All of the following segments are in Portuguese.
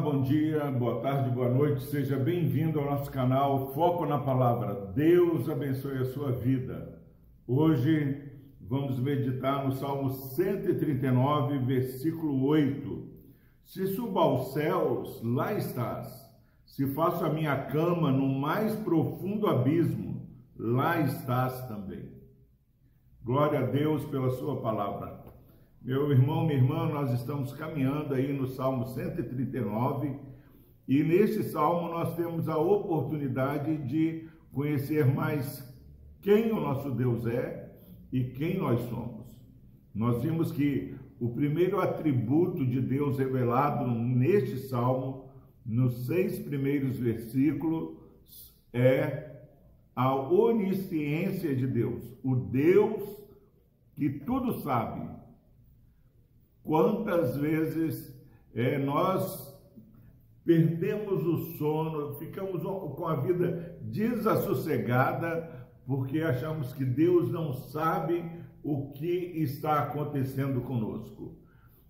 Bom dia, boa tarde, boa noite, seja bem-vindo ao nosso canal Foco na Palavra. Deus abençoe a sua vida. Hoje vamos meditar no Salmo 139, versículo 8. Se subo aos céus, lá estás. Se faço a minha cama no mais profundo abismo, lá estás também. Glória a Deus pela sua palavra. Meu irmão, minha irmã, nós estamos caminhando aí no Salmo 139 e neste salmo nós temos a oportunidade de conhecer mais quem o nosso Deus é e quem nós somos. Nós vimos que o primeiro atributo de Deus revelado neste salmo, nos seis primeiros versículos, é a onisciência de Deus, o Deus que tudo sabe, Quantas vezes é, nós perdemos o sono, ficamos com a vida desassossegada porque achamos que Deus não sabe o que está acontecendo conosco.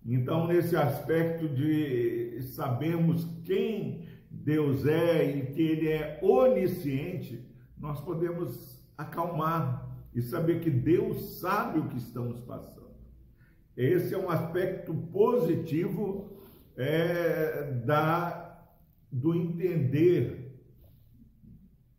Então, nesse aspecto de sabermos quem Deus é e que Ele é onisciente, nós podemos acalmar e saber que Deus sabe o que estamos passando. Esse é um aspecto positivo é, da, do entender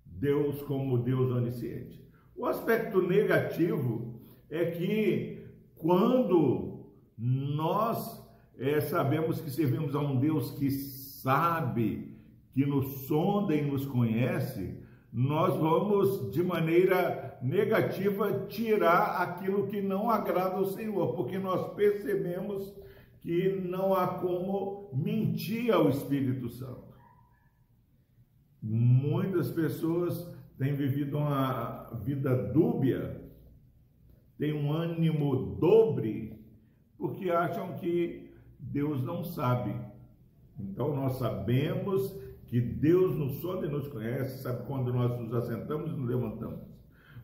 Deus como Deus onisciente. O aspecto negativo é que quando nós é, sabemos que servimos a um Deus que sabe, que nos sonda e nos conhece, nós vamos de maneira negativa tirar aquilo que não agrada ao Senhor, porque nós percebemos que não há como mentir ao Espírito Santo. Muitas pessoas têm vivido uma vida dúbia, têm um ânimo dobre, porque acham que Deus não sabe. Então nós sabemos que Deus nos sonda e nos conhece, sabe quando nós nos assentamos e nos levantamos.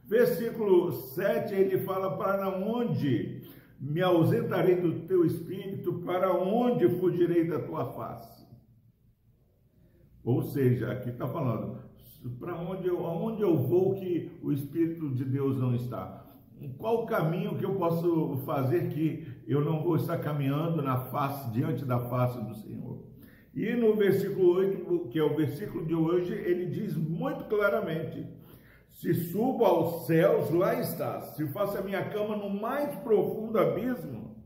Versículo 7, ele fala: Para onde me ausentarei do teu espírito, para onde fugirei da tua face? Ou seja, aqui está falando, para onde eu, aonde eu vou que o Espírito de Deus não está? Qual o caminho que eu posso fazer que eu não vou estar caminhando na face, diante da face do Senhor? E no versículo 8, que é o versículo de hoje, ele diz muito claramente: Se subo aos céus, lá estás. Se faço a minha cama no mais profundo abismo,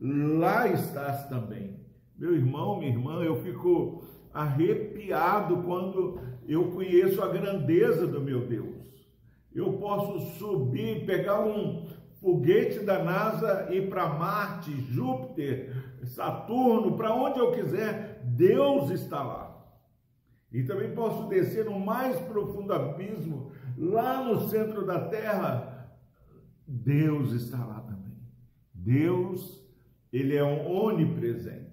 lá estás também. Meu irmão, minha irmã, eu fico arrepiado quando eu conheço a grandeza do meu Deus. Eu posso subir, pegar um, foguete da NASA ir para Marte, Júpiter, Saturno, para onde eu quiser, Deus está lá. E também posso descer no mais profundo abismo, lá no centro da Terra, Deus está lá também. Deus, ele é um onipresente.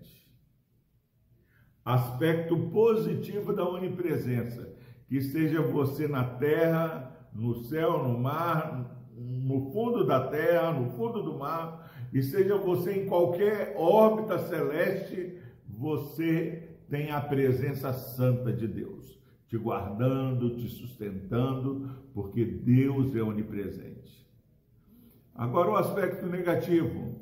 Aspecto positivo da onipresença, que seja você na terra, no céu, no mar, no fundo da terra, no fundo do mar, e seja você em qualquer órbita celeste, você tem a presença santa de Deus, te guardando, te sustentando, porque Deus é onipresente. Agora, o aspecto negativo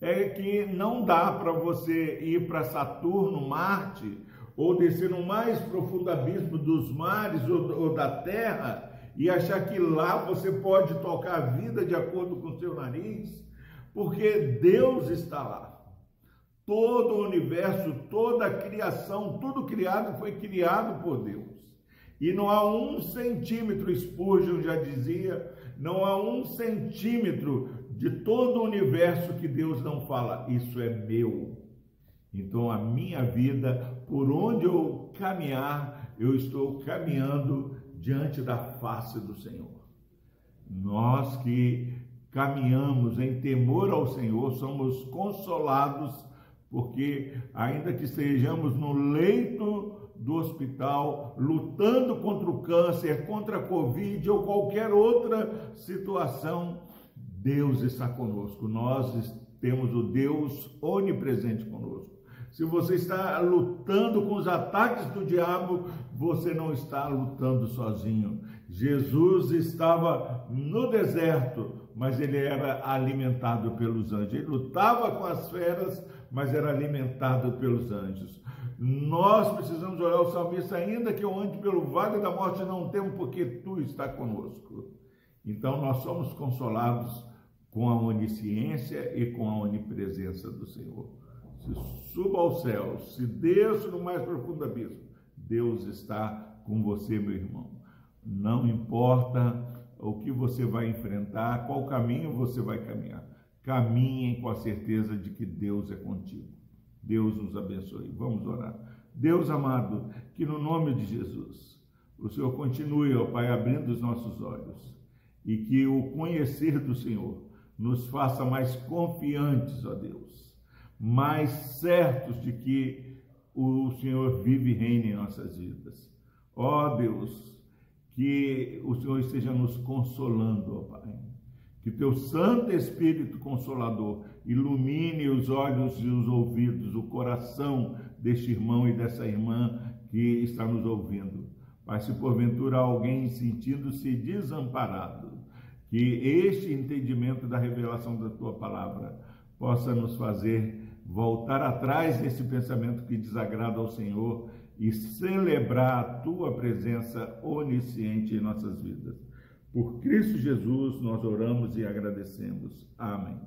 é que não dá para você ir para Saturno, Marte, ou descer no mais profundo abismo dos mares ou, da terra e achar que lá você pode tocar a vida de acordo com o seu nariz, porque Deus está lá. Todo o universo, toda a criação, tudo criado foi criado por Deus. E não há um centímetro, Spurgeon já dizia, não há um centímetro de todo o universo que Deus não fala, isso é meu. Então a minha vida, por onde eu caminhar, eu estou caminhando diante da face do Senhor. Nós que caminhamos em temor ao Senhor, somos consolados, porque ainda que estejamos no leito do hospital, lutando contra o câncer, contra a Covid ou qualquer outra situação, Deus está conosco. Nós temos o Deus onipresente conosco. Se você está lutando com os ataques do diabo, você não está lutando sozinho. Jesus estava no deserto, mas ele era alimentado pelos anjos. Ele lutava com as feras, mas era alimentado pelos anjos. Nós precisamos olhar o salmista, ainda que eu ande pelo vale da morte, não temo, porque tu está conosco. Então nós somos consolados com a onisciência e com a onipresença do Senhor. Se suba ao céu, se desça no mais profundo abismo, Deus está com você, meu irmão. Não importa o que você vai enfrentar, qual caminho você vai caminhar. Caminhem com a certeza de que Deus é contigo. Deus nos abençoe. Vamos orar. Deus amado, que no nome de Jesus, o Senhor continue, ó Pai, abrindo os nossos olhos e que o conhecer do Senhor nos faça mais confiantes, ó Deus, mais certos de que o Senhor vive e reina em nossas vidas. Ó Deus, que o Senhor esteja nos consolando, ó Pai. Que teu Santo Espírito Consolador ilumine os olhos e os ouvidos, o coração deste irmão e dessa irmã que está nos ouvindo. Pai, se porventura alguém sentindo-se desamparado, que este entendimento da revelação da tua palavra possa nos fazer voltar atrás desse pensamento que desagrada ao Senhor e celebrar a tua presença onisciente em nossas vidas. Por Cristo Jesus nós oramos e agradecemos. Amém.